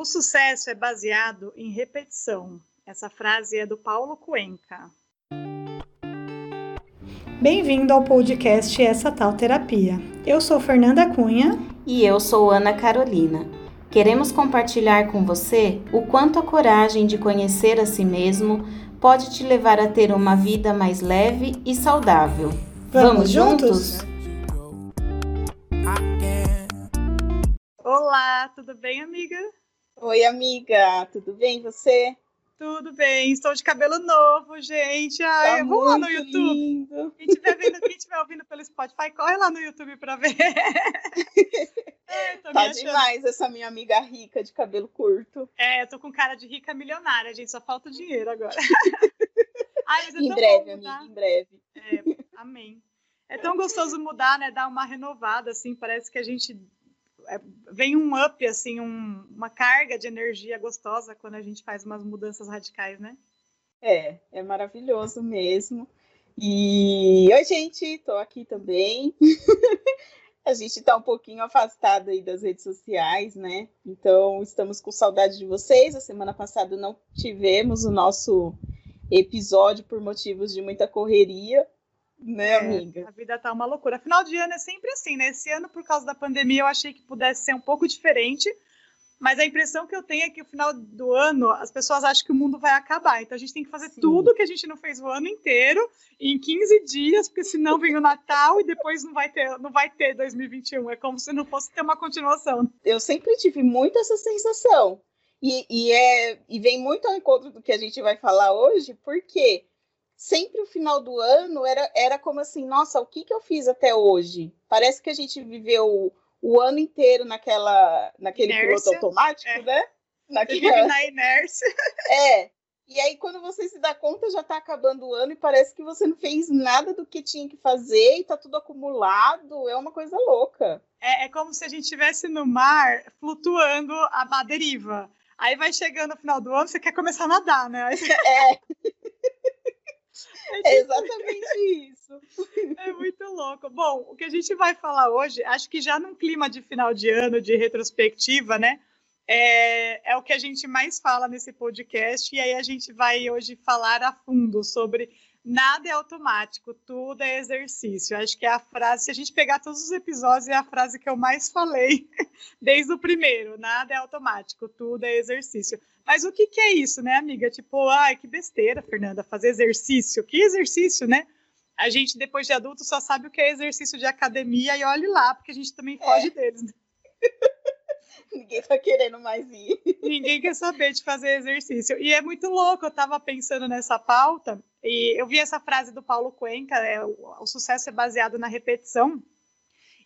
O sucesso é baseado em repetição. Essa frase é do Paulo Cuenca. Bem-vindo ao podcast Essa Tal Terapia. Eu sou Fernanda Cunha. E eu sou Ana Carolina. Queremos compartilhar com você o quanto a coragem de conhecer a si mesmo pode te levar a ter uma vida mais leve e saudável. Vamos, Vamos juntos? Olá, tudo bem, amiga? Oi, amiga, tudo bem você? Tudo bem, estou de cabelo novo, gente. Ai, tá vamos lá no YouTube. Lindo. Quem estiver vendo, quem estiver ouvindo pelo Spotify, corre lá no YouTube para ver. é, tá demais essa minha amiga rica de cabelo curto. É, eu tô com cara de rica milionária, gente, só falta o dinheiro agora. Ai, é em breve, amiga, em breve. É, amém. É tão gostoso mudar, né? Dar uma renovada, assim, parece que a gente é, vem um up, assim, um, uma carga de energia gostosa quando a gente faz umas mudanças radicais, né? É, é maravilhoso mesmo. E oi, gente, tô aqui também. a gente tá um pouquinho afastado aí das redes sociais, né? Então, estamos com saudade de vocês. A semana passada não tivemos o nosso episódio por motivos de muita correria, né, é, amiga? A vida tá uma loucura. Final de ano é sempre assim, né? Esse ano, por causa da pandemia, eu achei que pudesse ser um pouco diferente. Mas a impressão que eu tenho é que no final do ano as pessoas acham que o mundo vai acabar. Então a gente tem que fazer Sim. tudo que a gente não fez o ano inteiro em 15 dias, porque senão vem o Natal e depois não vai ter, não vai ter 2021. É como se não fosse ter uma continuação. Eu sempre tive muito essa sensação. E, e, é, e vem muito ao encontro do que a gente vai falar hoje, porque sempre o final do ano era, era como assim, nossa, o que, que eu fiz até hoje? Parece que a gente viveu o ano inteiro naquela, naquele inércia. piloto automático, é. né? Naquela... na inércia. É. E aí, quando você se dá conta, já tá acabando o ano e parece que você não fez nada do que tinha que fazer e tá tudo acumulado. É uma coisa louca. É, é como se a gente estivesse no mar flutuando a, deriva. Aí vai chegando no final do ano, você quer começar a nadar, né? Aí... É. É exatamente isso. É muito louco. Bom, o que a gente vai falar hoje, acho que já num clima de final de ano, de retrospectiva, né? É, é o que a gente mais fala nesse podcast, e aí a gente vai hoje falar a fundo sobre nada é automático, tudo é exercício. Acho que é a frase, se a gente pegar todos os episódios, é a frase que eu mais falei desde o primeiro. Nada é automático, tudo é exercício. Mas o que, que é isso, né, amiga? Tipo, ai, que besteira, Fernanda, fazer exercício. Que exercício, né? A gente, depois de adulto, só sabe o que é exercício de academia e olhe lá, porque a gente também foge é. deles. Né? Ninguém tá querendo mais ir. Ninguém quer saber de fazer exercício. E é muito louco, eu tava pensando nessa pauta, e eu vi essa frase do Paulo Cuenca, é, o, o sucesso é baseado na repetição.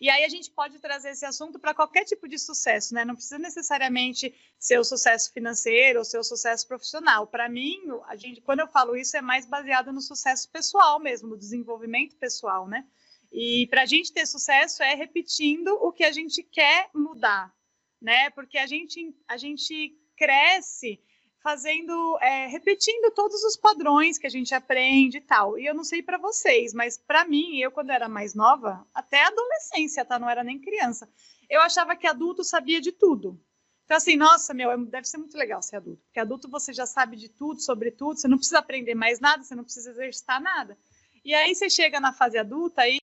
E aí a gente pode trazer esse assunto para qualquer tipo de sucesso, né? Não precisa necessariamente ser o sucesso financeiro ou ser o sucesso profissional. Para mim, a gente, quando eu falo isso, é mais baseado no sucesso pessoal mesmo, no desenvolvimento pessoal, né? E para a gente ter sucesso é repetindo o que a gente quer mudar, né? Porque a gente, a gente cresce fazendo, é, repetindo todos os padrões que a gente aprende e tal. E eu não sei para vocês, mas para mim, eu quando era mais nova, até adolescência, tá? Não era nem criança. Eu achava que adulto sabia de tudo. Então, assim, nossa, meu, é, deve ser muito legal ser adulto. Porque adulto você já sabe de tudo, sobre tudo, você não precisa aprender mais nada, você não precisa exercitar nada. E aí você chega na fase adulta e.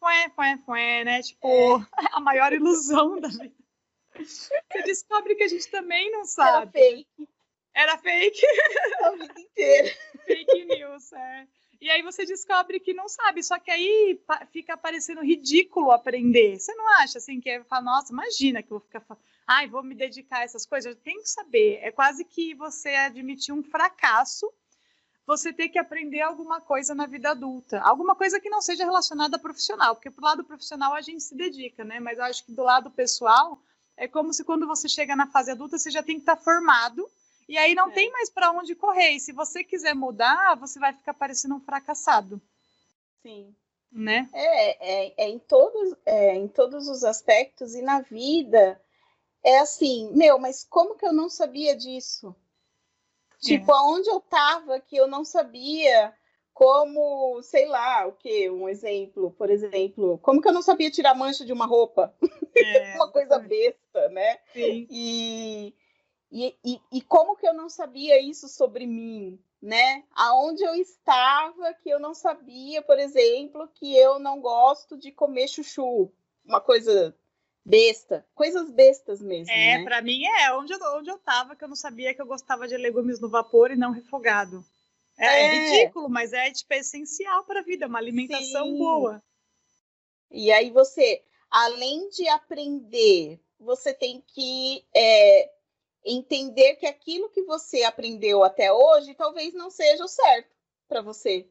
Fué, fué, fué, né? Tipo, é. a maior ilusão da vida. Você descobre que a gente também não sabe. Era fake. Era fake. A vida inteira. fake news, é. E aí você descobre que não sabe, só que aí fica parecendo ridículo aprender. Você não acha assim que é falar, nossa, imagina que eu vou ficar ai, vou me dedicar a essas coisas. Eu tenho que saber. É quase que você admitir um fracasso, você ter que aprender alguma coisa na vida adulta. Alguma coisa que não seja relacionada a profissional, porque pro lado profissional a gente se dedica, né? Mas eu acho que do lado pessoal é como se quando você chega na fase adulta, você já tem que estar tá formado e aí não é. tem mais para onde correr. E se você quiser mudar, você vai ficar parecendo um fracassado. Sim. Né? É, é, é em, todos, é, em todos os aspectos e na vida. É assim, meu, mas como que eu não sabia disso? Tipo, é. aonde eu tava que eu não sabia como, sei lá, o que? Um exemplo, por exemplo, como que eu não sabia tirar mancha de uma roupa? É, uma coisa besta, né? Sim. E, E, e, e como que eu não sabia isso sobre mim, né? Aonde eu estava que eu não sabia, por exemplo, que eu não gosto de comer chuchu, uma coisa besta, coisas bestas mesmo. É, né? para mim é onde eu, onde eu tava que eu não sabia que eu gostava de legumes no vapor e não refogado. É, é. é ridículo, mas é tipo é essencial para a vida, uma alimentação Sim. boa. E aí você, além de aprender, você tem que é, entender que aquilo que você aprendeu até hoje talvez não seja o certo para você,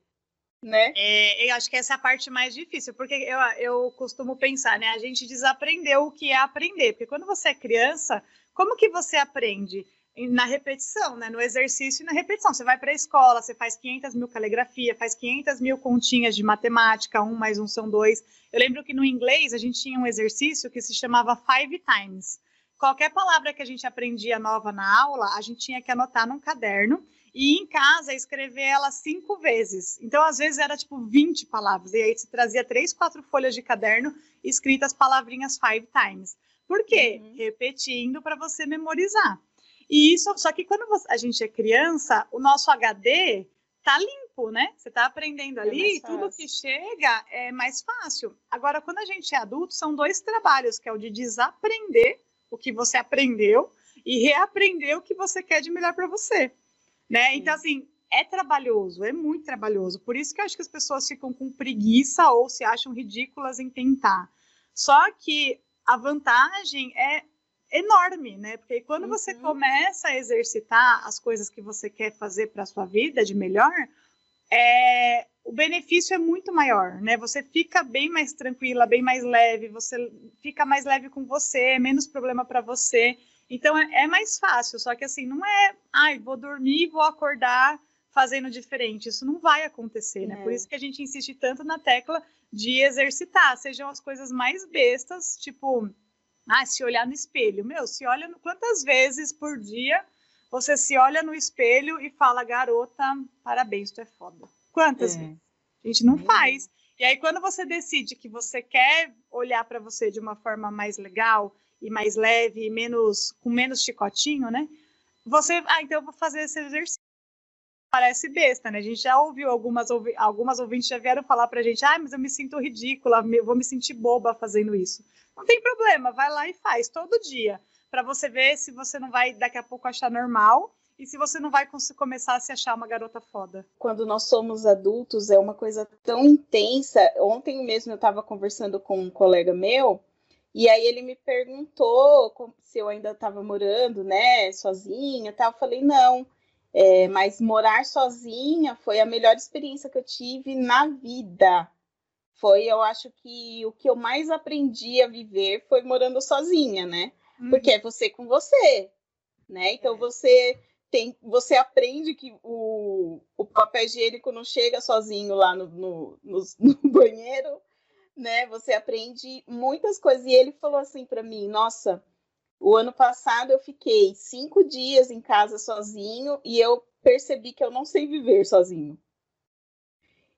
né? É, eu acho que essa é a parte mais difícil, porque eu, eu costumo pensar, né? A gente desaprendeu o que é aprender, porque quando você é criança, como que você aprende? Na repetição, né? No exercício e na repetição. Você vai para a escola, você faz 500 mil caligrafia, faz 500 mil continhas de matemática, um mais um são dois. Eu lembro que no inglês a gente tinha um exercício que se chamava Five Times qualquer palavra que a gente aprendia nova na aula, a gente tinha que anotar num caderno e em casa escrever ela cinco vezes. Então, às vezes, era tipo 20 palavras. E aí você trazia três, quatro folhas de caderno escritas palavrinhas five times. Por quê? Uhum. Repetindo para você memorizar. E isso, só que quando a gente é criança, o nosso HD tá limpo, né? Você tá aprendendo é ali, é tudo que chega é mais fácil. Agora, quando a gente é adulto, são dois trabalhos, que é o de desaprender o que você aprendeu e reaprender o que você quer de melhor para você, né? Então assim, é trabalhoso, é muito trabalhoso. Por isso que eu acho que as pessoas ficam com preguiça ou se acham ridículas em tentar. Só que a vantagem é enorme, né? Porque quando uhum. você começa a exercitar as coisas que você quer fazer para sua vida de melhor, é, o benefício é muito maior, né? Você fica bem mais tranquila, bem mais leve, você fica mais leve com você, é menos problema para você. Então é, é, mais fácil, só que assim, não é, ai, vou dormir, vou acordar fazendo diferente. Isso não vai acontecer, né? É. Por isso que a gente insiste tanto na tecla de exercitar, sejam as coisas mais bestas, tipo, ah, se olhar no espelho. Meu, se olha no, quantas vezes por dia você se olha no espelho e fala, garota, parabéns, tu é foda. Quantas é. vezes? A gente não faz. E aí, quando você decide que você quer olhar para você de uma forma mais legal e mais leve e menos com menos chicotinho, né? Você, ah, então eu vou fazer esse exercício. Parece besta, né? A gente já ouviu algumas algumas ouvintes já vieram falar pra gente: "Ah, mas eu me sinto ridícula, eu vou me sentir boba fazendo isso". Não tem problema, vai lá e faz todo dia, para você ver se você não vai daqui a pouco achar normal e se você não vai começar a se achar uma garota foda. Quando nós somos adultos, é uma coisa tão intensa. Ontem mesmo eu estava conversando com um colega meu, e aí ele me perguntou se eu ainda estava morando, né, sozinha tal. Eu falei, não. É, mas morar sozinha foi a melhor experiência que eu tive na vida. Foi, eu acho que o que eu mais aprendi a viver foi morando sozinha, né? Porque uhum. é você com você, né? Então é. você tem, você aprende que o, o papel higiênico não chega sozinho lá no, no, no, no banheiro, né? Você aprende muitas coisas. E ele falou assim para mim: Nossa, o ano passado eu fiquei cinco dias em casa sozinho e eu percebi que eu não sei viver sozinho.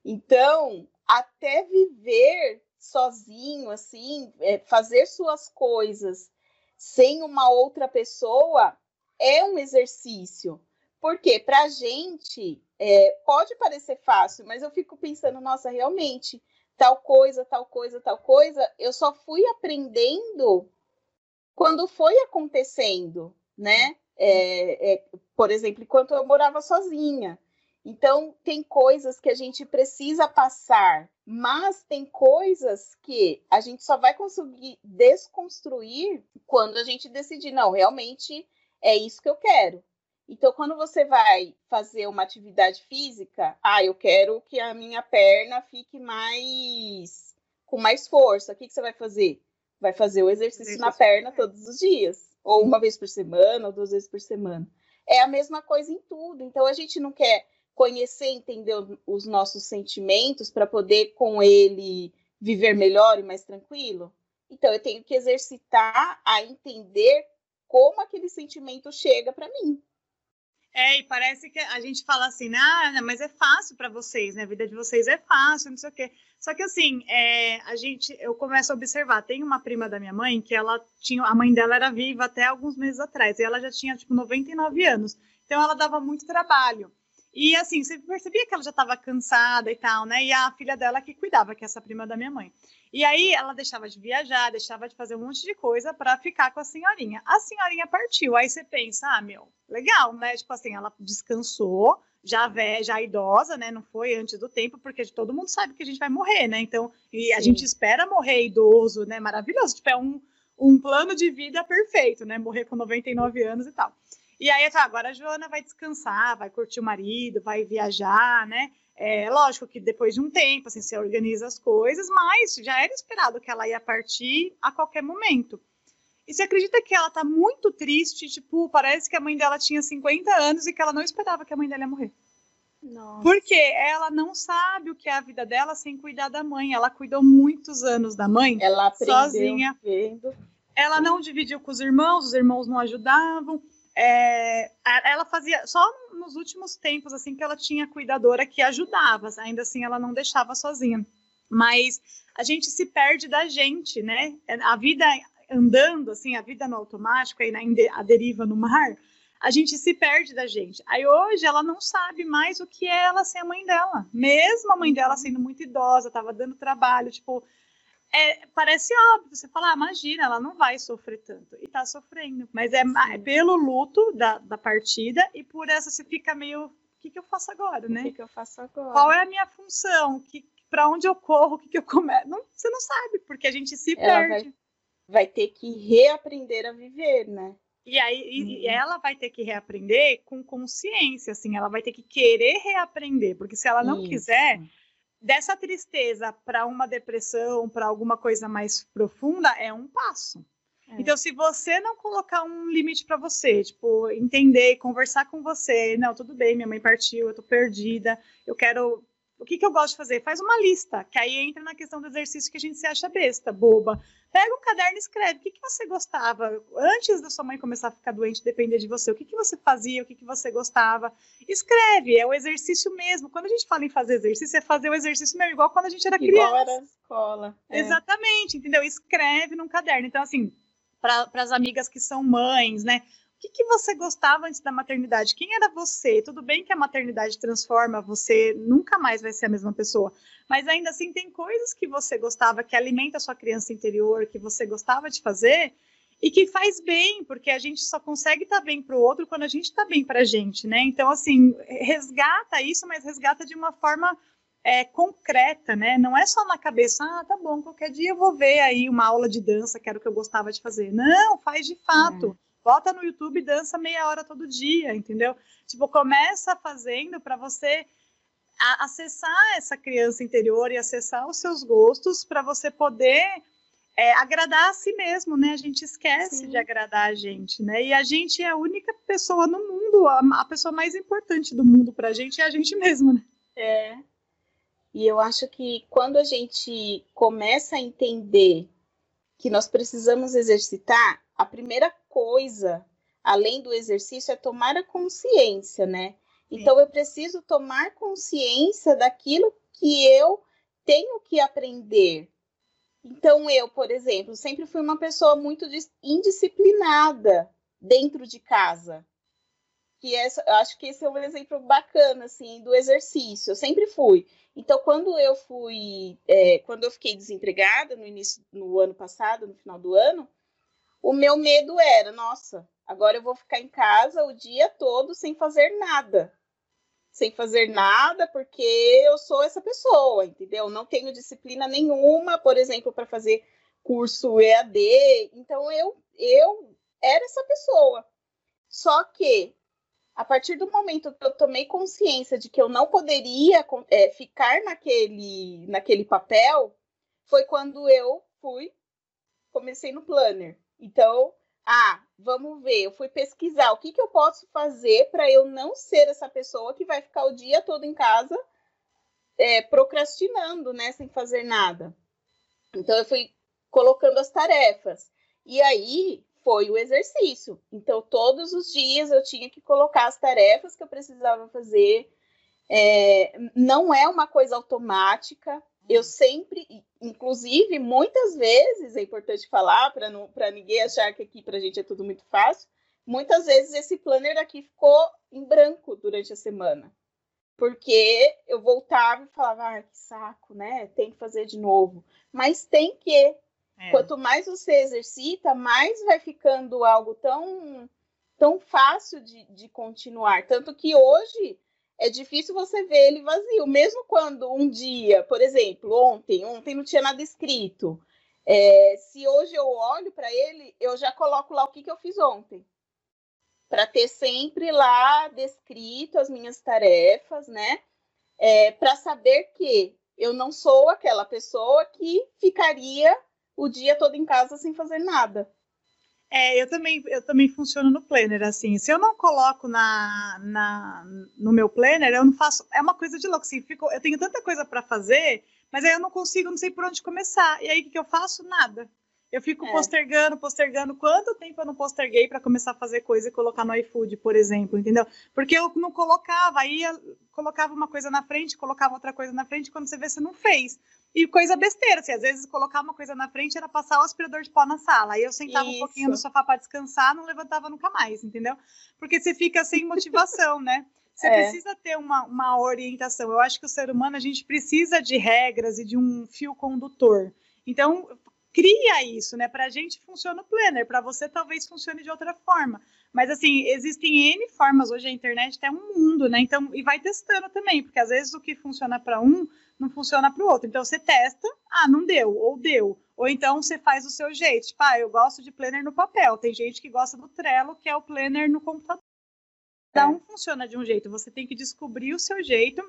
Então, até viver sozinho, assim, é, fazer suas coisas sem uma outra pessoa, é um exercício. Porque para a gente é, pode parecer fácil, mas eu fico pensando, nossa, realmente, tal coisa, tal coisa, tal coisa, eu só fui aprendendo quando foi acontecendo, né? É, é, por exemplo, enquanto eu morava sozinha. Então, tem coisas que a gente precisa passar, mas tem coisas que a gente só vai conseguir desconstruir quando a gente decidir, não, realmente é isso que eu quero. Então, quando você vai fazer uma atividade física, ah, eu quero que a minha perna fique mais com mais força. O que, que você vai fazer? Vai fazer o exercício, exercício na perna todos os dias, ou uma vez por semana, ou duas vezes por semana. É a mesma coisa em tudo. Então, a gente não quer conhecer, entender os nossos sentimentos para poder com ele viver melhor e mais tranquilo. Então, eu tenho que exercitar a entender como aquele sentimento chega para mim. É, e parece que a gente fala assim, ah, mas é fácil para vocês, né? A vida de vocês é fácil, não sei o quê. Só que assim, é, a gente, eu começo a observar. Tem uma prima da minha mãe que ela tinha, a mãe dela era viva até alguns meses atrás, e ela já tinha tipo 99 anos. Então ela dava muito trabalho. E assim, você percebia que ela já estava cansada e tal, né? E a filha dela que cuidava, que é essa prima da minha mãe. E aí ela deixava de viajar, deixava de fazer um monte de coisa para ficar com a senhorinha. A senhorinha partiu. Aí você pensa, ah, meu, legal, né? Tipo assim, ela descansou, já velha, já idosa, né? Não foi antes do tempo, porque todo mundo sabe que a gente vai morrer, né? Então, e a gente espera morrer idoso, né? Maravilhoso. Tipo, é um, um plano de vida perfeito, né? Morrer com 99 anos e tal. E aí, tá, agora a Joana vai descansar, vai curtir o marido, vai viajar, né? É lógico que depois de um tempo, assim, você organiza as coisas, mas já era esperado que ela ia partir a qualquer momento. E você acredita que ela tá muito triste? Tipo, parece que a mãe dela tinha 50 anos e que ela não esperava que a mãe dela ia morrer. Nossa. Porque ela não sabe o que é a vida dela sem cuidar da mãe. Ela cuidou muitos anos da mãe ela sozinha. Vendo. Ela não dividiu com os irmãos, os irmãos não ajudavam. É, ela fazia só nos últimos tempos assim que ela tinha cuidadora que ajudava, ainda assim ela não deixava sozinha. Mas a gente se perde da gente, né? A vida andando assim, a vida no automático aí na a deriva no mar, a gente se perde da gente. Aí hoje ela não sabe mais o que é ela ser a mãe dela. Mesmo a mãe dela sendo muito idosa, estava dando trabalho, tipo, é, parece óbvio, você fala, ah, imagina, ela não vai sofrer tanto. E tá sofrendo. Mas é, é pelo luto da, da partida e por essa você fica meio. O que, que eu faço agora, né? O que, que eu faço agora? Qual é a minha função? Que, para onde eu corro? O que, que eu começo? Não, você não sabe, porque a gente se ela perde. Vai, vai, ter que reaprender a viver, né? E aí uhum. e ela vai ter que reaprender com consciência, assim, ela vai ter que querer reaprender, porque se ela não Isso. quiser dessa tristeza para uma depressão, para alguma coisa mais profunda, é um passo. É. Então, se você não colocar um limite para você, tipo, entender, conversar com você, não, tudo bem, minha mãe partiu, eu tô perdida, eu quero o que, que eu gosto de fazer? Faz uma lista, que aí entra na questão do exercício que a gente se acha besta, boba. Pega um caderno e escreve. O que, que você gostava antes da sua mãe começar a ficar doente, depender de você? O que, que você fazia? O que, que você gostava? Escreve, é o exercício mesmo. Quando a gente fala em fazer exercício, é fazer o exercício mesmo, igual quando a gente era igual criança. Igual era escola. É. Exatamente, entendeu? Escreve num caderno. Então, assim, para as amigas que são mães, né? Que, que, você gostava antes da maternidade? Quem era você? Tudo bem que a maternidade transforma, você nunca mais vai ser a mesma pessoa. Mas ainda assim, tem coisas que você gostava, que alimenta a sua criança interior, que você gostava de fazer e que faz bem, porque a gente só consegue estar tá bem para o outro quando a gente está bem para a gente, né? Então, assim, resgata isso, mas resgata de uma forma é, concreta, né? Não é só na cabeça, ah, tá bom, qualquer dia eu vou ver aí uma aula de dança, que era o que eu gostava de fazer. Não, faz de fato. Bota no YouTube e dança meia hora todo dia, entendeu? Tipo, começa fazendo para você acessar essa criança interior e acessar os seus gostos para você poder é, agradar a si mesmo, né? A gente esquece Sim. de agradar a gente, né? E a gente é a única pessoa no mundo, a, a pessoa mais importante do mundo para a gente é a gente mesmo, né? É. E eu acho que quando a gente começa a entender que nós precisamos exercitar, a primeira coisa, além do exercício, é tomar a consciência, né? Então, eu preciso tomar consciência daquilo que eu tenho que aprender. Então, eu, por exemplo, sempre fui uma pessoa muito indisciplinada dentro de casa. Que é, eu acho que esse é um exemplo bacana, assim, do exercício. Eu sempre fui. Então, quando eu fui, é, quando eu fiquei desempregada no início, no ano passado, no final do ano, o meu medo era, nossa, agora eu vou ficar em casa o dia todo sem fazer nada. Sem fazer nada, porque eu sou essa pessoa, entendeu? Não tenho disciplina nenhuma, por exemplo, para fazer curso EAD. Então eu eu era essa pessoa. Só que a partir do momento que eu tomei consciência de que eu não poderia é, ficar naquele, naquele papel, foi quando eu fui, comecei no planner. Então, ah, vamos ver, eu fui pesquisar o que, que eu posso fazer para eu não ser essa pessoa que vai ficar o dia todo em casa é, procrastinando, né, sem fazer nada. Então, eu fui colocando as tarefas. E aí foi o exercício. Então, todos os dias eu tinha que colocar as tarefas que eu precisava fazer. É, não é uma coisa automática. Eu sempre, inclusive, muitas vezes, é importante falar para ninguém achar que aqui para a gente é tudo muito fácil. Muitas vezes esse planner aqui ficou em branco durante a semana. Porque eu voltava e falava, ah, que saco, né? Tem que fazer de novo. Mas tem que, é. Quanto mais você exercita, mais vai ficando algo tão, tão fácil de, de continuar. Tanto que hoje é difícil você ver ele vazio. Mesmo quando um dia, por exemplo, ontem, ontem não tinha nada escrito. É, se hoje eu olho para ele, eu já coloco lá o que, que eu fiz ontem. Para ter sempre lá descrito as minhas tarefas, né? É, para saber que eu não sou aquela pessoa que ficaria o dia todo em casa sem fazer nada. É, eu também, eu também funciono no planner, assim, se eu não coloco na, na, no meu planner, eu não faço, é uma coisa de louco, assim, fico, eu tenho tanta coisa para fazer, mas aí eu não consigo, não sei por onde começar, e aí o que eu faço? Nada. Eu fico é. postergando, postergando. Quanto tempo eu não posterguei para começar a fazer coisa e colocar no iFood, por exemplo, entendeu? Porque eu não colocava, aí colocava uma coisa na frente, colocava outra coisa na frente, quando você vê, você não fez. E coisa besteira, assim, às vezes colocar uma coisa na frente era passar o aspirador de pó na sala. Aí eu sentava Isso. um pouquinho no sofá para descansar, não levantava nunca mais, entendeu? Porque você fica sem motivação, né? Você é. precisa ter uma, uma orientação. Eu acho que o ser humano, a gente precisa de regras e de um fio condutor. Então, cria isso, né? Para a gente funciona o planner, para você talvez funcione de outra forma. Mas assim, existem N formas, hoje a internet é um mundo, né? Então, e vai testando também, porque às vezes o que funciona para um não funciona para o outro. Então você testa, ah, não deu, ou deu. Ou então você faz o seu jeito. Tipo, ah, eu gosto de planner no papel. Tem gente que gosta do Trello, que é o planner no computador. Cada um funciona de um jeito. Você tem que descobrir o seu jeito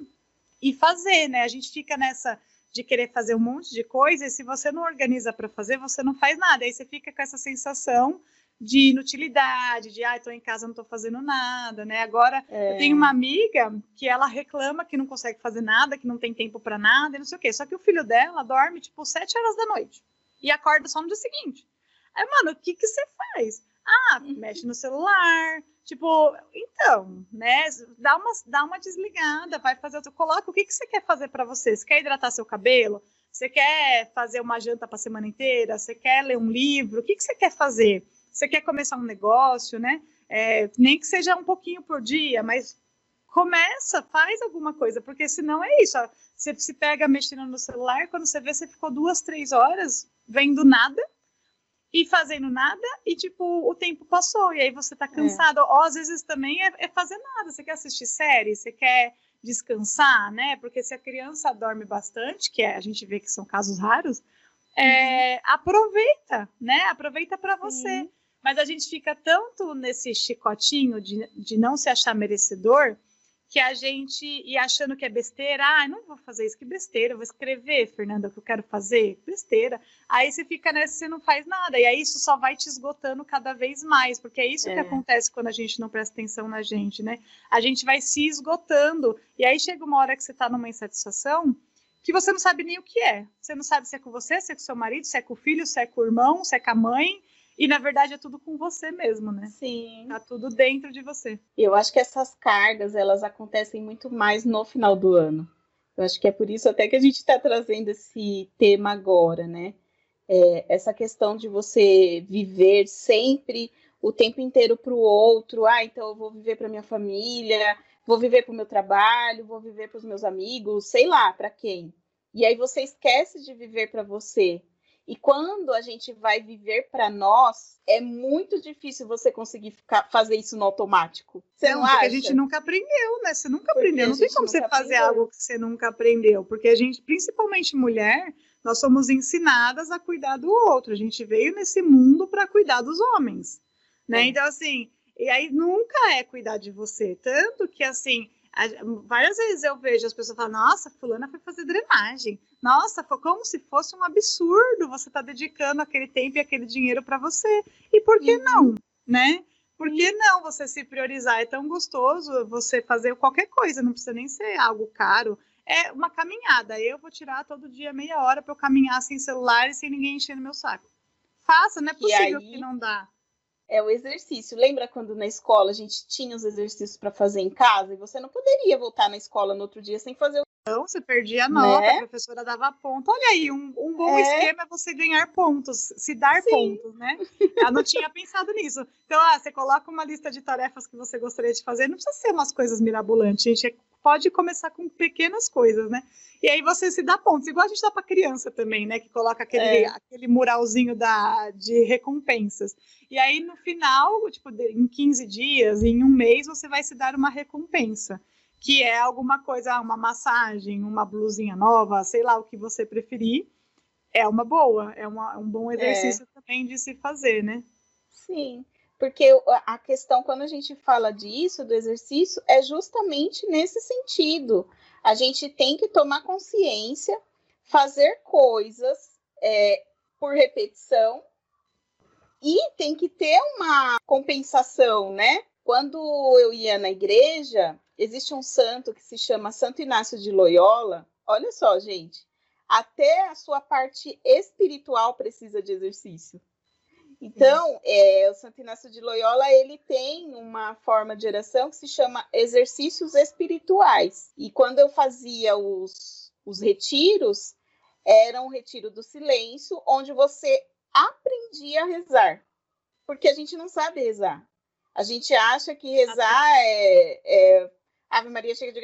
e fazer, né? A gente fica nessa de querer fazer um monte de coisa, e se você não organiza para fazer, você não faz nada. Aí você fica com essa sensação de inutilidade, de ah, estou em casa, não estou fazendo nada, né? Agora é. eu tenho uma amiga que ela reclama que não consegue fazer nada, que não tem tempo para nada, e não sei o quê. Só que o filho dela dorme tipo sete horas da noite e acorda só no dia seguinte. Aí, mano, o que que você faz? Ah, mexe no celular, tipo, então, né? Dá uma, dá uma desligada, vai fazer, coloca o que que você quer fazer para você. Você quer hidratar seu cabelo? Você quer fazer uma janta para a semana inteira? Você quer ler um livro? O que que você quer fazer? você quer começar um negócio, né? É, nem que seja um pouquinho por dia, mas começa, faz alguma coisa, porque senão é isso. Ó, você se pega mexendo no celular, quando você vê, você ficou duas, três horas vendo nada e fazendo nada, e tipo, o tempo passou, e aí você tá é. cansado. É. Ou às vezes também é, é, fazer nada. Você quer assistir série, você quer descansar, né? Porque se a criança dorme bastante, que é, a gente vê que são casos raros, é, uhum. aproveita, né? Aproveita para você. Sim. Mas a gente fica tanto nesse chicotinho de, de não se achar merecedor que a gente e achando que é besteira, ah, não vou fazer isso, que besteira, eu vou escrever, Fernanda, o que eu quero fazer, besteira. Aí você fica nessa, você não faz nada, e aí isso só vai te esgotando cada vez mais, porque é isso é. que acontece quando a gente não presta atenção na gente, né? A gente vai se esgotando, e aí chega uma hora que você tá numa insatisfação que você não sabe nem o que é. Você não sabe se é com você, se é com seu marido, se é com o filho, se é com o irmão, se é com a mãe, e na verdade é tudo com você mesmo, né? Sim. Tá tudo dentro de você. Eu acho que essas cargas, elas acontecem muito mais no final do ano. Eu acho que é por isso até que a gente está trazendo esse tema agora, né? É, essa questão de você viver sempre o tempo inteiro para o outro. Ah, então eu vou viver para minha família, vou viver para o meu trabalho, vou viver para os meus amigos, sei lá, para quem. E aí você esquece de viver para você. E quando a gente vai viver para nós, é muito difícil você conseguir ficar, fazer isso no automático. Você não, não acha? a gente nunca aprendeu, né? Você nunca porque aprendeu. Não tem como você fazer aprendeu. algo que você nunca aprendeu. Porque a gente, principalmente mulher, nós somos ensinadas a cuidar do outro. A gente veio nesse mundo para cuidar dos homens. Né? É. Então, assim, e aí nunca é cuidar de você. Tanto que, assim, várias vezes eu vejo as pessoas falando, nossa, fulana foi fazer drenagem. Nossa, foi como se fosse um absurdo você estar tá dedicando aquele tempo e aquele dinheiro para você. E por que uhum. não, né? Por que não você se priorizar? É tão gostoso você fazer qualquer coisa, não precisa nem ser algo caro. É uma caminhada. Eu vou tirar todo dia meia hora para eu caminhar sem celular e sem ninguém enchendo meu saco. Faça, não é possível aí... que não dá. É o exercício. Lembra quando na escola a gente tinha os exercícios para fazer em casa e você não poderia voltar na escola no outro dia sem fazer o então, você perdia a nota, né? a professora dava ponto. Olha aí, um, um bom é. esquema é você ganhar pontos, se dar Sim. pontos, né? Eu não tinha pensado nisso. Então, ah, você coloca uma lista de tarefas que você gostaria de fazer, não precisa ser umas coisas mirabolantes, gente pode começar com pequenas coisas, né? E aí você se dá pontos, igual a gente dá para criança também, né? Que coloca aquele, é. aquele muralzinho da, de recompensas. E aí, no final, tipo, em 15 dias, em um mês, você vai se dar uma recompensa que é alguma coisa, uma massagem, uma blusinha nova, sei lá o que você preferir, é uma boa, é uma, um bom exercício é. também de se fazer, né? Sim, porque a questão, quando a gente fala disso, do exercício, é justamente nesse sentido. A gente tem que tomar consciência, fazer coisas é, por repetição e tem que ter uma compensação, né? Quando eu ia na igreja, existe um santo que se chama Santo Inácio de Loyola. Olha só, gente, até a sua parte espiritual precisa de exercício. Então, é, o Santo Inácio de Loyola ele tem uma forma de oração que se chama exercícios espirituais. E quando eu fazia os, os retiros, era um retiro do silêncio, onde você aprendia a rezar. Porque a gente não sabe rezar. A gente acha que rezar é, é Ave Maria chega de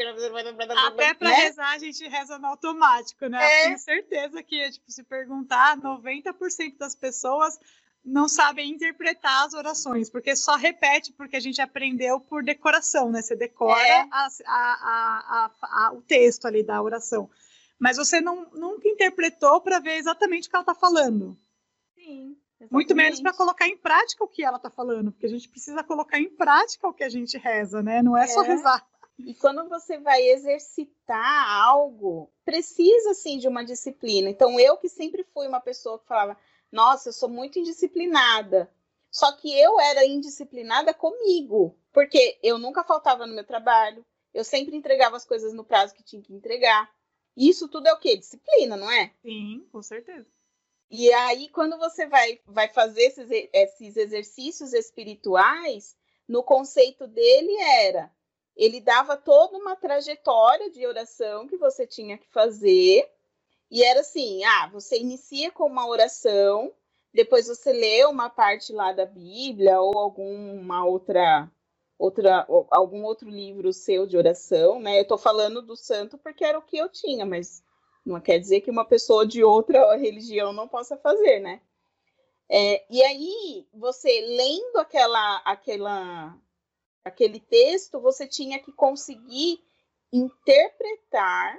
Até para né? rezar, a gente reza no automático, né? É. Tenho certeza que, tipo, se perguntar, 90% das pessoas não sabem interpretar as orações, porque só repete porque a gente aprendeu por decoração, né? Você decora é. a, a, a, o texto ali da oração. Mas você não, nunca interpretou para ver exatamente o que ela está falando. Sim. Exatamente. Muito menos para colocar em prática o que ela está falando, porque a gente precisa colocar em prática o que a gente reza, né? Não é, é. só rezar. E quando você vai exercitar algo, precisa sim de uma disciplina. Então, eu que sempre fui uma pessoa que falava, nossa, eu sou muito indisciplinada. Só que eu era indisciplinada comigo, porque eu nunca faltava no meu trabalho, eu sempre entregava as coisas no prazo que tinha que entregar. Isso tudo é o quê? Disciplina, não é? Sim, com certeza. E aí, quando você vai, vai fazer esses, esses exercícios espirituais, no conceito dele era ele dava toda uma trajetória de oração que você tinha que fazer. E era assim: ah, você inicia com uma oração, depois você lê uma parte lá da Bíblia ou alguma outra outra algum outro livro seu de oração, né? Eu tô falando do santo porque era o que eu tinha, mas não quer dizer que uma pessoa de outra religião não possa fazer, né? É, e aí, você lendo aquela, aquela aquele texto, você tinha que conseguir interpretar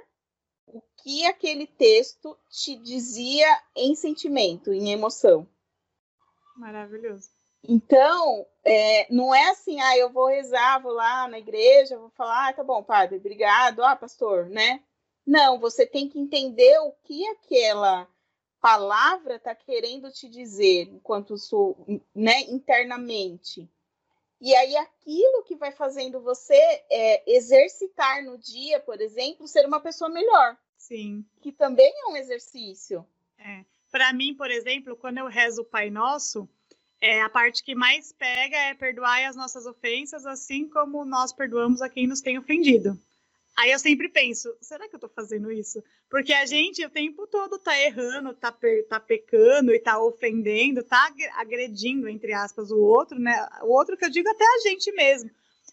o que aquele texto te dizia em sentimento, em emoção. Maravilhoso. Então, é, não é assim, ah, eu vou rezar, vou lá na igreja, vou falar, ah, tá bom, padre, obrigado, ah, pastor, né? Não, você tem que entender o que aquela palavra está querendo te dizer, enquanto sou, né, internamente. E aí aquilo que vai fazendo você é, exercitar no dia, por exemplo, ser uma pessoa melhor. Sim. Que também é um exercício. É. Para mim, por exemplo, quando eu rezo o Pai Nosso, é, a parte que mais pega é perdoar as nossas ofensas, assim como nós perdoamos a quem nos tem ofendido. Aí eu sempre penso, será que eu tô fazendo isso? Porque a gente o tempo todo tá errando, tá, tá pecando e tá ofendendo, tá agredindo, entre aspas, o outro, né? O outro que eu digo até a gente mesmo.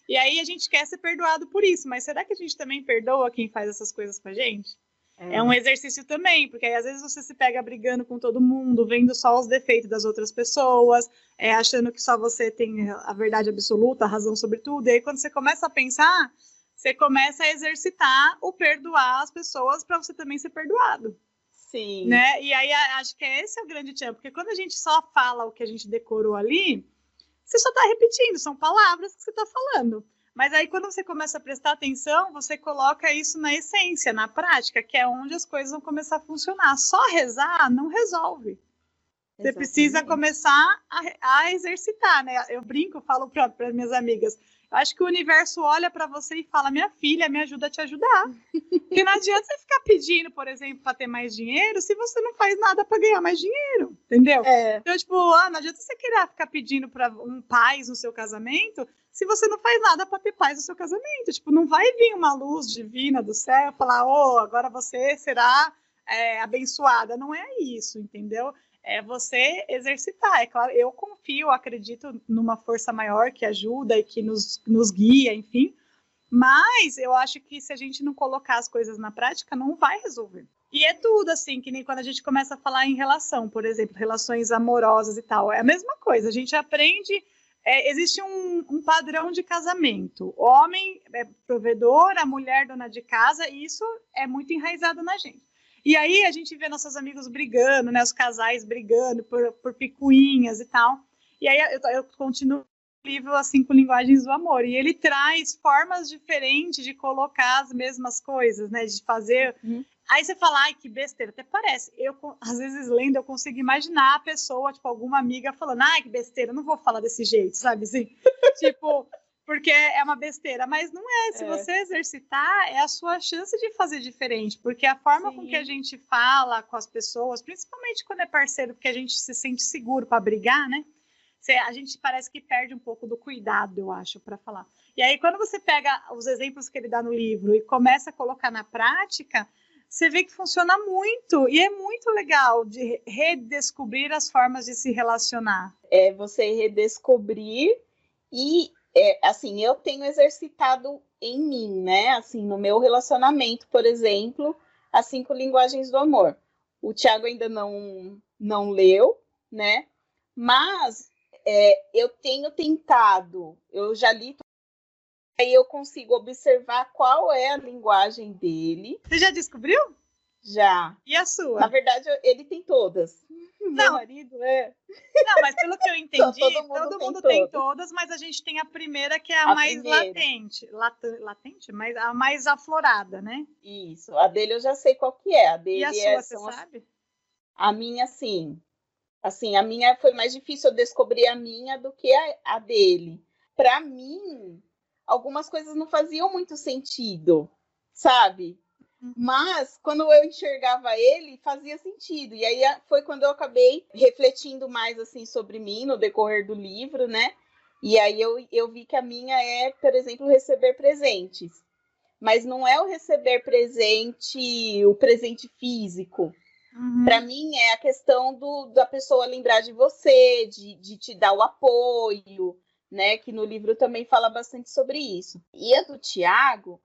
E aí a gente quer ser perdoado por isso, mas será que a gente também perdoa quem faz essas coisas com a gente? É, é um exercício também, porque aí às vezes você se pega brigando com todo mundo, vendo só os defeitos das outras pessoas, é, achando que só você tem a verdade absoluta, a razão sobre tudo. E aí quando você começa a pensar, você começa a exercitar o perdoar as pessoas para você também ser perdoado. Sim. Né? E aí acho que esse é o grande tchan, porque quando a gente só fala o que a gente decorou ali, você só está repetindo, são palavras que você está falando. Mas aí quando você começa a prestar atenção, você coloca isso na essência, na prática, que é onde as coisas vão começar a funcionar. Só rezar não resolve. Você Exatamente. precisa começar a, a, exercitar, né? Eu brinco, falo para minhas amigas acho que o universo olha para você e fala: minha filha, me ajuda a te ajudar. Porque não adianta você ficar pedindo, por exemplo, para ter mais dinheiro se você não faz nada para ganhar mais dinheiro, entendeu? É. Então, tipo, ah, não adianta você querer ficar pedindo para um paz no seu casamento se você não faz nada para ter paz no seu casamento. Tipo, não vai vir uma luz divina do céu e falar: oh, agora você será é, abençoada. Não é isso, entendeu? É você exercitar. É claro, eu confio, acredito numa força maior que ajuda e que nos, nos guia, enfim. Mas eu acho que se a gente não colocar as coisas na prática, não vai resolver. E é tudo assim, que nem quando a gente começa a falar em relação, por exemplo, relações amorosas e tal. É a mesma coisa, a gente aprende. É, existe um, um, padrão de casamento. O homem é provedor, a mulher dona de casa, e isso é muito enraizado na gente. E aí a gente vê nossos amigos brigando, né? Os casais brigando por, por picuinhas e tal. E aí eu, eu continuo o livro assim com linguagens do amor e ele traz formas diferentes de colocar as mesmas coisas, né? De fazer. Uhum. Aí você fala, ai, que besteira, até parece. Eu, às vezes, lendo, eu consigo imaginar a pessoa, tipo, alguma amiga falando, ai, que besteira, não vou falar desse jeito, sabe assim? tipo, porque é uma besteira, mas não é. Se é. você exercitar, é a sua chance de fazer diferente, porque a forma Sim. com que a gente fala com as pessoas, principalmente quando é parceiro, porque a gente se sente seguro para brigar, né? A gente parece que perde um pouco do cuidado, eu acho, para falar. E aí, quando você pega os exemplos que ele dá no livro e começa a colocar na prática, você vê que funciona muito e é muito legal de redescobrir as formas de se relacionar. É você redescobrir e é, assim, eu tenho exercitado em mim, né? Assim, no meu relacionamento, por exemplo, as cinco linguagens do amor. O Tiago ainda não, não leu, né? Mas é, eu tenho tentado, eu já li, aí eu consigo observar qual é a linguagem dele. Você já descobriu? Já. E a sua? Na verdade, ele tem todas. Não. Meu marido é. Não, mas pelo que eu entendi, todo mundo, todo mundo tem, tem, todas, mas a gente tem a primeira que é a, a mais primeira. latente. Lat latente? Mas a mais aflorada, né? Isso. A dele eu já sei qual que é. A dele e a sua, é, você sabe? A minha, sim. Assim, a minha foi mais difícil eu descobrir a minha do que a, a dele. Para mim, algumas coisas não faziam muito sentido, sabe? Mas quando eu enxergava ele, fazia sentido. E aí foi quando eu acabei refletindo mais assim sobre mim no decorrer do livro, né? E aí eu, eu vi que a minha é, por exemplo, receber presentes. Mas não é o receber presente, o presente físico. Uhum. Para mim é a questão do, da pessoa lembrar de você, de, de te dar o apoio, né? Que no livro também fala bastante sobre isso. E a do Tiago,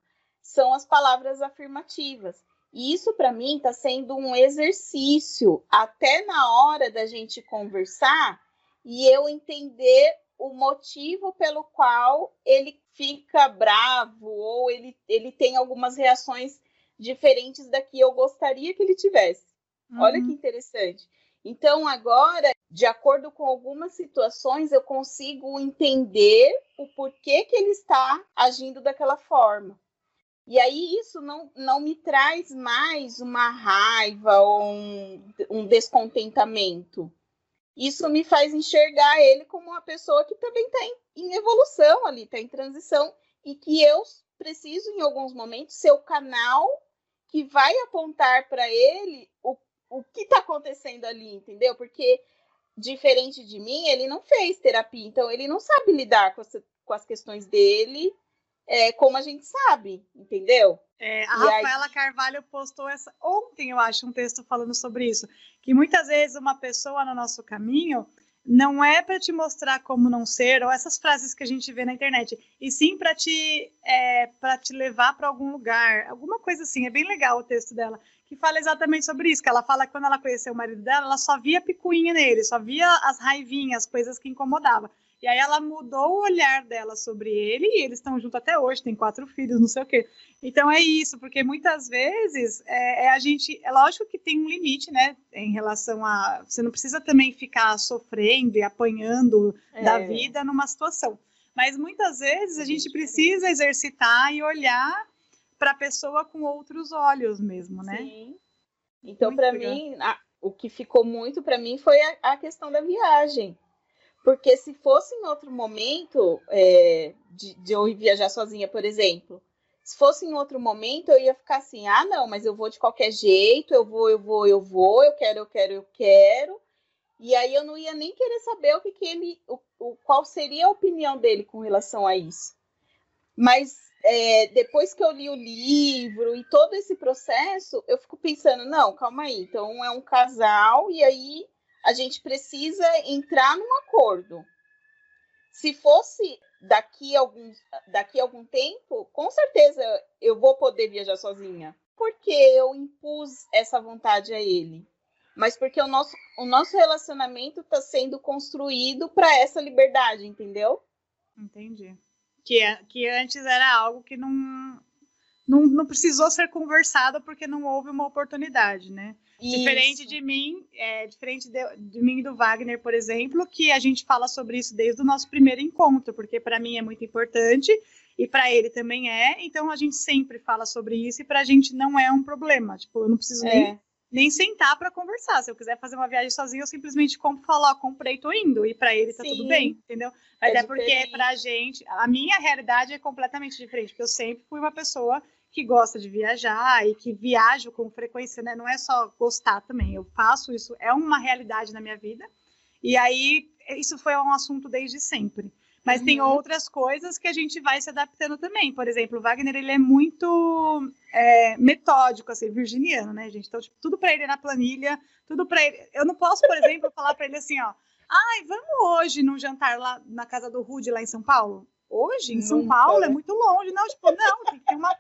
são as palavras afirmativas. E isso, para mim, está sendo um exercício, até na hora da gente conversar e eu entender o motivo pelo qual ele fica bravo ou ele, ele tem algumas reações diferentes da que eu gostaria que ele tivesse. Uhum. Olha que interessante. Então, agora, de acordo com algumas situações, eu consigo entender o porquê que ele está agindo daquela forma. E aí isso não, não me traz mais uma raiva ou um, um descontentamento. Isso me faz enxergar ele como uma pessoa que também está em, em evolução ali, está em transição, e que eu preciso, em alguns momentos, ser o canal que vai apontar para ele o, o que está acontecendo ali, entendeu? Porque, diferente de mim, ele não fez terapia, então ele não sabe lidar com com as questões dele é, como a gente sabe, entendeu? É, a e Rafaela aí... Carvalho postou essa ontem, eu acho, um texto falando sobre isso, que muitas vezes uma pessoa no nosso caminho não é para te mostrar como não ser, ou essas frases que a gente vê na internet, e sim para te, é, te levar para algum lugar, alguma coisa assim. É bem legal o texto dela, que fala exatamente sobre isso. Que ela fala que quando ela conheceu o marido dela, ela só via picuinha nele, só via as raivinhas, coisas que incomodavam. E aí ela mudou o olhar dela sobre ele e eles estão juntos até hoje, tem quatro filhos, não sei o quê. Então é isso, porque muitas vezes é, é, a gente. É lógico que tem um limite, né? Em relação a. Você não precisa também ficar sofrendo e apanhando é. da vida numa situação. Mas muitas vezes a gente precisa exercitar e olhar para a pessoa com outros olhos mesmo, né? Sim. Então, para mim, a, o que ficou muito para mim foi a, a questão da viagem Porque se fosse em outro momento é, de, de eu viajar sozinha, por exemplo, se fosse em outro momento, eu ia ficar assim: ah, não, mas eu vou de qualquer jeito, eu vou, eu vou, eu vou, eu quero, eu quero, eu quero. E aí eu não ia nem querer saber o que, que ele, o, o qual seria a opinião dele com relação a isso. Mas é, depois que eu li o livro e todo esse processo, eu fico pensando, não, calma aí, então é um casal e aí a gente precisa entrar num acordo. Se fosse daqui algum, daqui algum tempo, com certeza eu vou poder viajar sozinha. Porque eu impus essa vontade a ele. Mas porque o nosso, o nosso relacionamento está sendo construído para essa liberdade, entendeu? Entendi. Que, é, que antes era algo que não, não, não precisou ser conversado porque não houve uma oportunidade, né? Isso. Diferente de mim, é, diferente de, de, mim e do Wagner, por exemplo, que a gente fala sobre isso desde o nosso primeiro encontro, porque para mim é muito importante e para ele também é, então a gente sempre fala sobre isso e para a gente não é um problema. Tipo, eu não preciso é. nem, nem sentar para conversar. Se eu quiser fazer uma viagem sozinho, eu simplesmente compro, falo, ó, comprei, tô indo, e para ele tá Sim. tudo bem, entendeu? Mas é, é porque para a gente, a minha realidade é completamente diferente, porque eu sempre fui uma pessoa que gosta de viajar e que viajo com frequência, né? Não é só gostar também, eu faço isso, é uma realidade na minha vida. E aí, isso foi um assunto desde sempre. Mas uhum. tem outras coisas que a gente vai se adaptando também. Por exemplo, o Wagner, ele é muito é, metódico, assim, virginiano, né, gente? Então, tipo, tudo para ele é na planilha, tudo para ele. Eu não posso, por exemplo, falar para ele assim, ó, ai, vamos hoje num jantar lá na casa do Rude, lá em São Paulo? Hoje, em São Paulo, é muito longe. Não, tipo, não, tem que ter uma uma,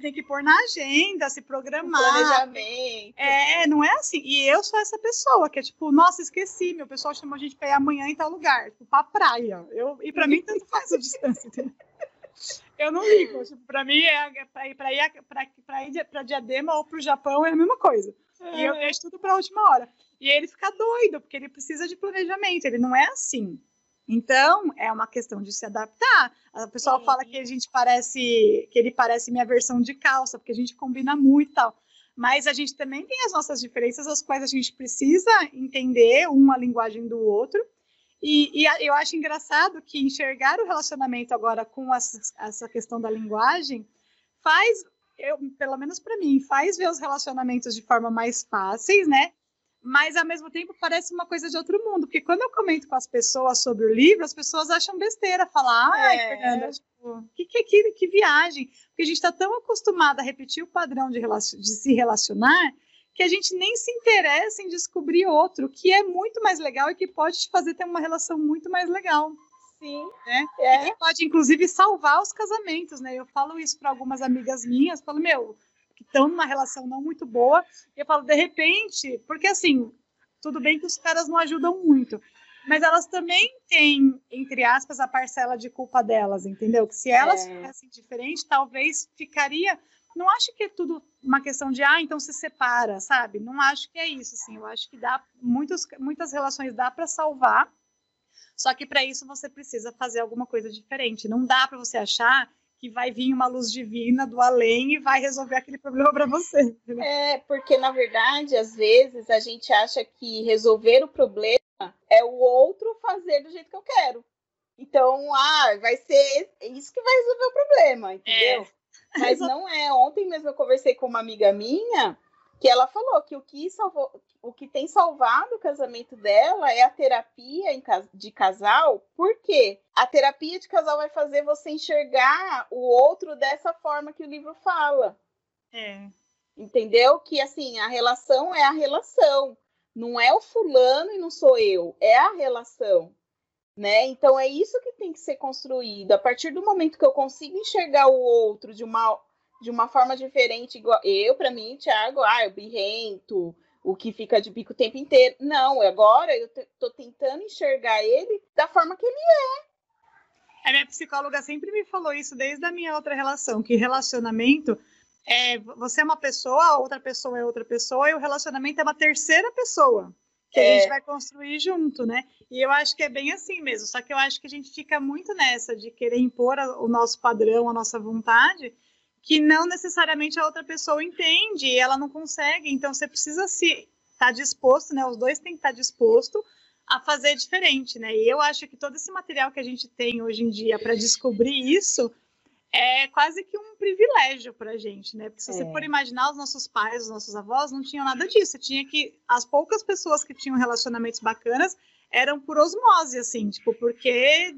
tem que pôr na agenda, se programar. Planejamento. É, não é assim. E eu sou essa pessoa que é tipo, nossa, esqueci, meu pessoal chamou a gente pra ir amanhã em tal lugar, tipo, pra praia. Eu, e pra mim, tanto faz a distância, entendeu? Eu não ligo. Tipo, pra mim, é, é pra ir, pra ir, pra, pra ir pra Diadema ou pro Japão é a mesma coisa. É. E eu deixo tudo pra última hora. E ele fica doido, porque ele precisa de planejamento. Ele não é assim. Então, é uma questão de se adaptar. O pessoal Sim. fala que a gente parece, que ele parece minha versão de calça, porque a gente combina muito e tal. Mas a gente também tem as nossas diferenças, as quais a gente precisa entender uma linguagem do outro. E, e eu acho engraçado que enxergar o relacionamento agora com essa, essa questão da linguagem faz, eu, pelo menos para mim, faz ver os relacionamentos de forma mais fáceis, né? Mas ao mesmo tempo parece uma coisa de outro mundo, porque quando eu comento com as pessoas sobre o livro, as pessoas acham besteira, falar, ai, é. Fernanda, tipo, que, que, que, que viagem, porque a gente está tão acostumado a repetir o padrão de, de se relacionar que a gente nem se interessa em descobrir outro, que é muito mais legal e que pode te fazer ter uma relação muito mais legal. Sim. Né? É. E que pode, inclusive, salvar os casamentos, né? Eu falo isso para algumas amigas minhas, falo, meu, que estão numa relação não muito boa. E eu falo, de repente, porque assim, tudo bem que os caras não ajudam muito, mas elas também têm, entre aspas, a parcela de culpa delas, entendeu? Que se elas é. fossem diferentes, talvez ficaria. Não acho que é tudo uma questão de, ah, então se separa, sabe? Não acho que é isso, assim. Eu acho que dá muitos, muitas relações dá para salvar, só que para isso você precisa fazer alguma coisa diferente. Não dá para você achar que vai vir uma luz divina do além e vai resolver aquele problema para você. Entendeu? É, porque na verdade, às vezes a gente acha que resolver o problema é o outro fazer do jeito que eu quero. Então, ah, vai ser isso que vai resolver o problema, entendeu? É. Mas não é. Ontem mesmo eu conversei com uma amiga minha que ela falou que o que salvou, o que tem salvado o casamento dela é a terapia de casal, porque a terapia de casal vai fazer você enxergar o outro dessa forma que o livro fala. É. Entendeu? Que assim, a relação é a relação. Não é o fulano e não sou eu, é a relação. Né? Então é isso que tem que ser construído. A partir do momento que eu consigo enxergar o outro de uma de uma forma diferente, igual eu, para mim, Thiago, ah, eu birrento, o que fica de bico o tempo inteiro. Não, agora eu tô tentando enxergar ele da forma que ele é. A minha psicóloga sempre me falou isso desde a minha outra relação, que relacionamento é você é uma pessoa, a outra pessoa é outra pessoa, e o relacionamento é uma terceira pessoa que é. a gente vai construir junto, né? E eu acho que é bem assim mesmo. Só que eu acho que a gente fica muito nessa de querer impor o nosso padrão, a nossa vontade, que não necessariamente a outra pessoa entende e ela não consegue. Então você precisa se estar tá disposto, né? Os dois têm que estar tá disposto a fazer diferente, né? E eu acho que todo esse material que a gente tem hoje em dia para descobrir isso é quase que um privilégio para a gente, né? Porque se você é. for imaginar, os nossos pais, os nossos avós não tinham nada disso. Tinha que as poucas pessoas que tinham relacionamentos bacanas eram por osmose, assim, tipo, porque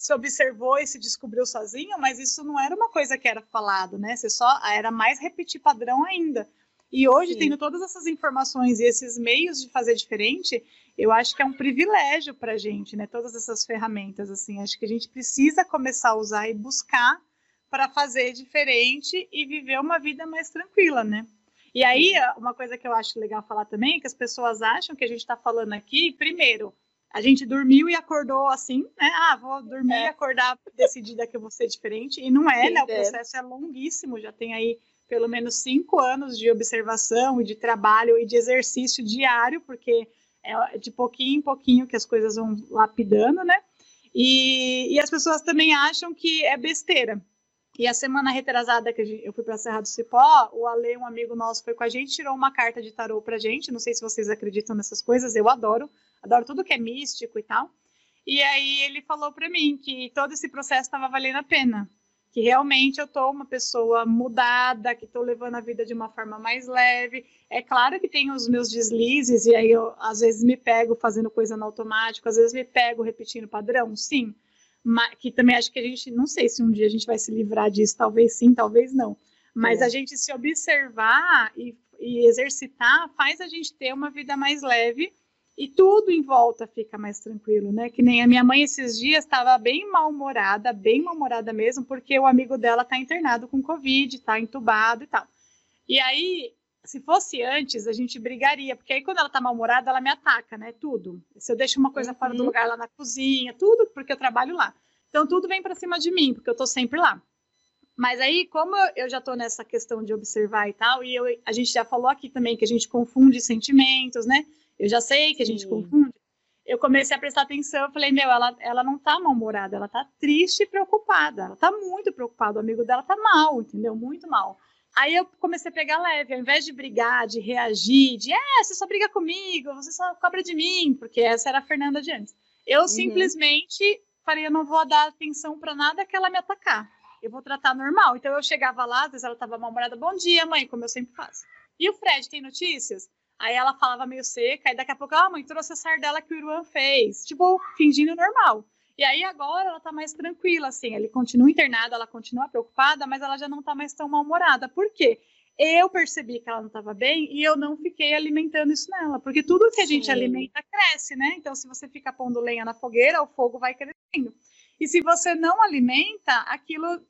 se observou e se descobriu sozinho, mas isso não era uma coisa que era falado, né? Você só era mais repetir padrão ainda. E hoje, Sim. tendo todas essas informações e esses meios de fazer diferente, eu acho que é um privilégio para a gente, né? Todas essas ferramentas, assim, acho que a gente precisa começar a usar e buscar para fazer diferente e viver uma vida mais tranquila, né? E aí, uma coisa que eu acho legal falar também é que as pessoas acham que a gente está falando aqui, primeiro, a gente dormiu e acordou assim, né? Ah, vou dormir é. e acordar decidida que eu vou ser diferente. E não é, Sim, né? O processo é longuíssimo, já tem aí pelo menos cinco anos de observação e de trabalho e de exercício diário, porque é de pouquinho em pouquinho que as coisas vão lapidando, né? E, e as pessoas também acham que é besteira. E a semana retrasada que eu fui para a Serra do Cipó, o Ale, um amigo nosso, foi com a gente, tirou uma carta de tarô para gente. Não sei se vocês acreditam nessas coisas, eu adoro, adoro tudo que é místico e tal. E aí ele falou para mim que todo esse processo estava valendo a pena, que realmente eu tô uma pessoa mudada, que estou levando a vida de uma forma mais leve. É claro que tem os meus deslizes e aí eu às vezes me pego fazendo coisa no automático, às vezes me pego repetindo padrão, sim que também acho que a gente, não sei se um dia a gente vai se livrar disso, talvez sim, talvez não. Mas é. a gente se observar e, e exercitar faz a gente ter uma vida mais leve e tudo em volta fica mais tranquilo, né? Que nem a minha mãe esses dias estava bem mal-humorada, bem mal-humorada mesmo, porque o amigo dela está internado com Covid, está entubado e tal. E aí se fosse antes, a gente brigaria, porque aí quando ela tá mal-humorada, ela me ataca, né? Tudo. Se eu deixo uma coisa uhum. fora do uhum. lugar lá na cozinha, tudo, porque eu trabalho lá. Então tudo vem para cima de mim, porque eu tô sempre lá. Mas aí, como eu já tô nessa questão de observar e tal, e eu, a gente já falou aqui também que a gente confunde sentimentos, né? Eu já sei que a gente Sim. confunde. Eu comecei a prestar atenção, eu falei, meu, ela, ela não tá mal-humorada, ela tá triste e preocupada. Ela tá muito preocupada, o amigo dela tá mal, entendeu? Muito mal. Aí eu comecei a pegar leve, ao invés de brigar, de reagir, de é, você só briga comigo, você só cobra de mim, porque essa era a Fernanda de antes. Eu uhum. simplesmente falei, eu não vou dar atenção para nada que ela me atacar. Eu vou tratar normal. Então eu chegava lá, às vezes ela estava mal-humorada, bom dia, mãe, como eu sempre faço. E o Fred tem notícias? Aí ela falava meio seca, e daqui a pouco, ah, mãe, trouxe a sardela que o Iruan fez. Tipo, fingindo normal. E aí agora ela tá mais tranquila, assim, ele continua internada, ela continua preocupada, mas ela já não tá mais tão mal-humorada. Por quê? Eu percebi que ela não estava bem e eu não fiquei alimentando isso nela, porque tudo que a gente Sim. alimenta cresce, né? Então, se você fica pondo lenha na fogueira, o fogo vai crescendo. E se você não alimenta, aquilo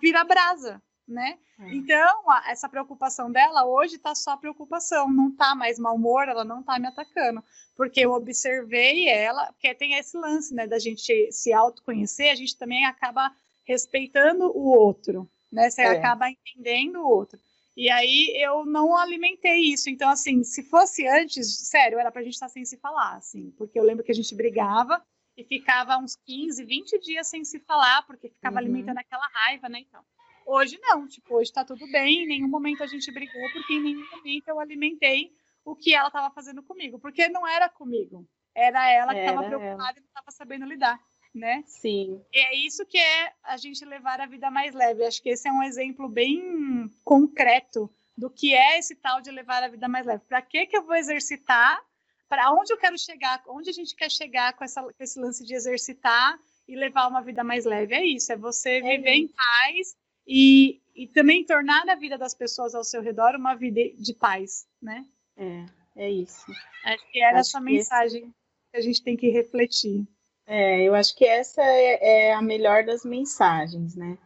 vira brasa né? É. Então, a, essa preocupação dela hoje tá só preocupação, não tá mais mau humor, ela não tá me atacando, porque eu observei ela, porque tem esse lance, né, da gente se autoconhecer, a gente também acaba respeitando o outro, né? Você é. acaba entendendo o outro. E aí eu não alimentei isso. Então, assim, se fosse antes, sério, era pra gente estar tá sem se falar, assim, porque eu lembro que a gente brigava e ficava uns 15, 20 dias sem se falar, porque ficava uhum. alimentando aquela raiva, né? Então. Hoje não, tipo, hoje tá tudo bem, em nenhum momento a gente brigou, porque em nenhum momento eu alimentei o que ela estava fazendo comigo, porque não era comigo, era ela que estava preocupada e não estava sabendo lidar, né? Sim. E é isso que é a gente levar a vida mais leve. Acho que esse é um exemplo bem concreto do que é esse tal de levar a vida mais leve. Para que que eu vou exercitar? Para onde eu quero chegar? Onde a gente quer chegar com, essa, com esse lance de exercitar e levar uma vida mais leve? É isso, é você é viver isso. em paz e, e também tornar a vida das pessoas ao seu redor uma vida de paz, né? É, é isso. Acho que era essa mensagem esse... que a gente tem que refletir. É, eu acho que essa é, é a melhor das mensagens, né?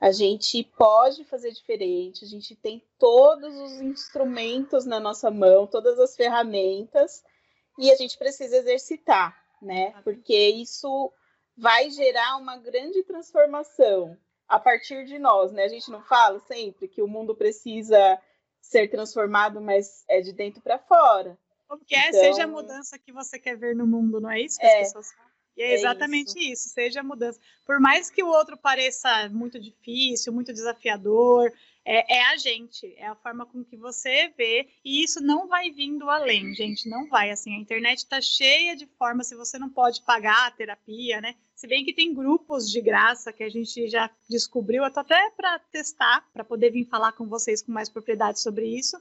A gente pode fazer diferente, a gente tem todos os instrumentos na nossa mão, todas as ferramentas, e a gente precisa exercitar, né? Porque isso vai gerar uma grande transformação a partir de nós, né? A gente não fala sempre que o mundo precisa ser transformado, mas é de dentro para fora. Como que é? Então... Seja a mudança que você quer ver no mundo, não é isso que é, as pessoas falam? E é, é exatamente isso. isso. seja a mudança. Por mais que o outro pareça muito difícil, muito desafiador, é, é, a gente, é a forma com que você vê, e isso não vai vindo além, gente, não vai, assim, a internet está cheia de formas, se você não pode pagar a terapia, né, se bem que tem grupos de graça que a gente já descobriu, até para testar, para poder vir falar com vocês com mais propriedade sobre isso,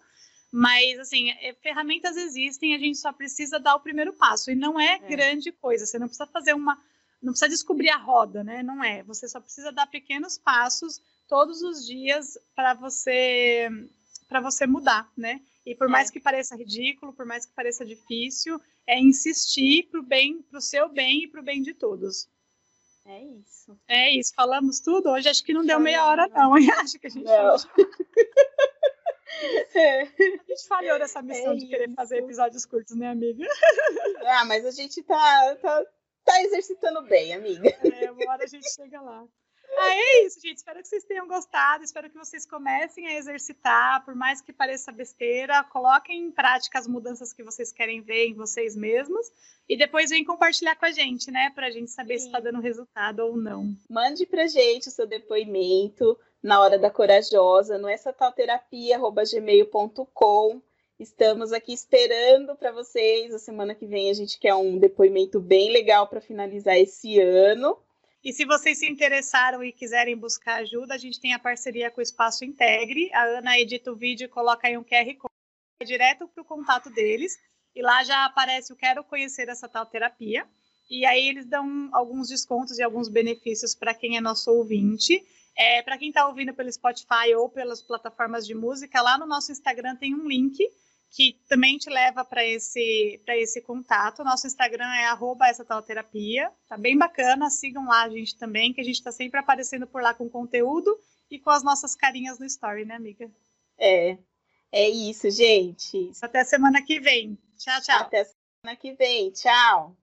mas, assim, é, ferramentas existem, a gente só precisa dar o primeiro passo, e não é, é. grande coisa, você não precisa fazer uma, não precisa descobrir a roda, né, não é, você só precisa dar pequenos passos, todos os dias para você para você mudar, né? E por é. mais que pareça ridículo, por mais que pareça difícil, é insistir pro bem, pro seu bem e pro bem de todos. É isso. É isso. Falamos tudo. Hoje acho que não deu meia hora, não. acho que a gente não. É. A gente falhou nessa missão é de querer fazer episódios curtos, né, amiga? Ah, mas a gente tá, tá, tá exercitando bem, amiga. É, uma hora a gente chega lá. Ah, é isso, gente. Espero que vocês tenham gostado. Espero que vocês comecem a exercitar, por mais que pareça besteira. Coloquem em prática as mudanças que vocês querem ver em vocês mesmos. E depois vem compartilhar com a gente, né? Para a gente saber Sim. se está dando resultado ou não. Mande para gente o seu depoimento na hora da corajosa no essa tal terapia@gmail.com. Estamos aqui esperando para vocês. A semana que vem a gente quer um depoimento bem legal para finalizar esse ano. E se vocês se interessaram e quiserem buscar ajuda, a gente tem a parceria com o Espaço Integre. A Ana edita o vídeo e coloca aí um QR Code direto para o contato deles. E lá já aparece o Quero Conhecer essa tal terapia. E aí eles dão alguns descontos e alguns benefícios para quem é nosso ouvinte. É, para quem está ouvindo pelo Spotify ou pelas plataformas de música, lá no nosso Instagram tem um link que também te leva para esse, esse contato. Nosso Instagram é arroba essa tal terapia. Tá bem bacana, sigam lá a gente também, que a gente está sempre aparecendo por lá com conteúdo e com as nossas carinhas no story, né, amiga? É, é isso, gente. Até semana que vem. Tchau, tchau. Até semana que vem. Tchau.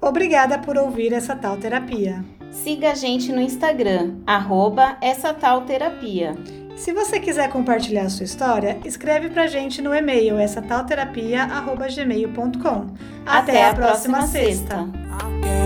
Obrigada por ouvir essa tal terapia. Siga a gente no Instagram, arroba essa tal terapia. Se você quiser compartilhar sua história, escreve pra gente no e-mail essa tal terapia@gmail.com. Até, Até a próxima, próxima sexta. sexta.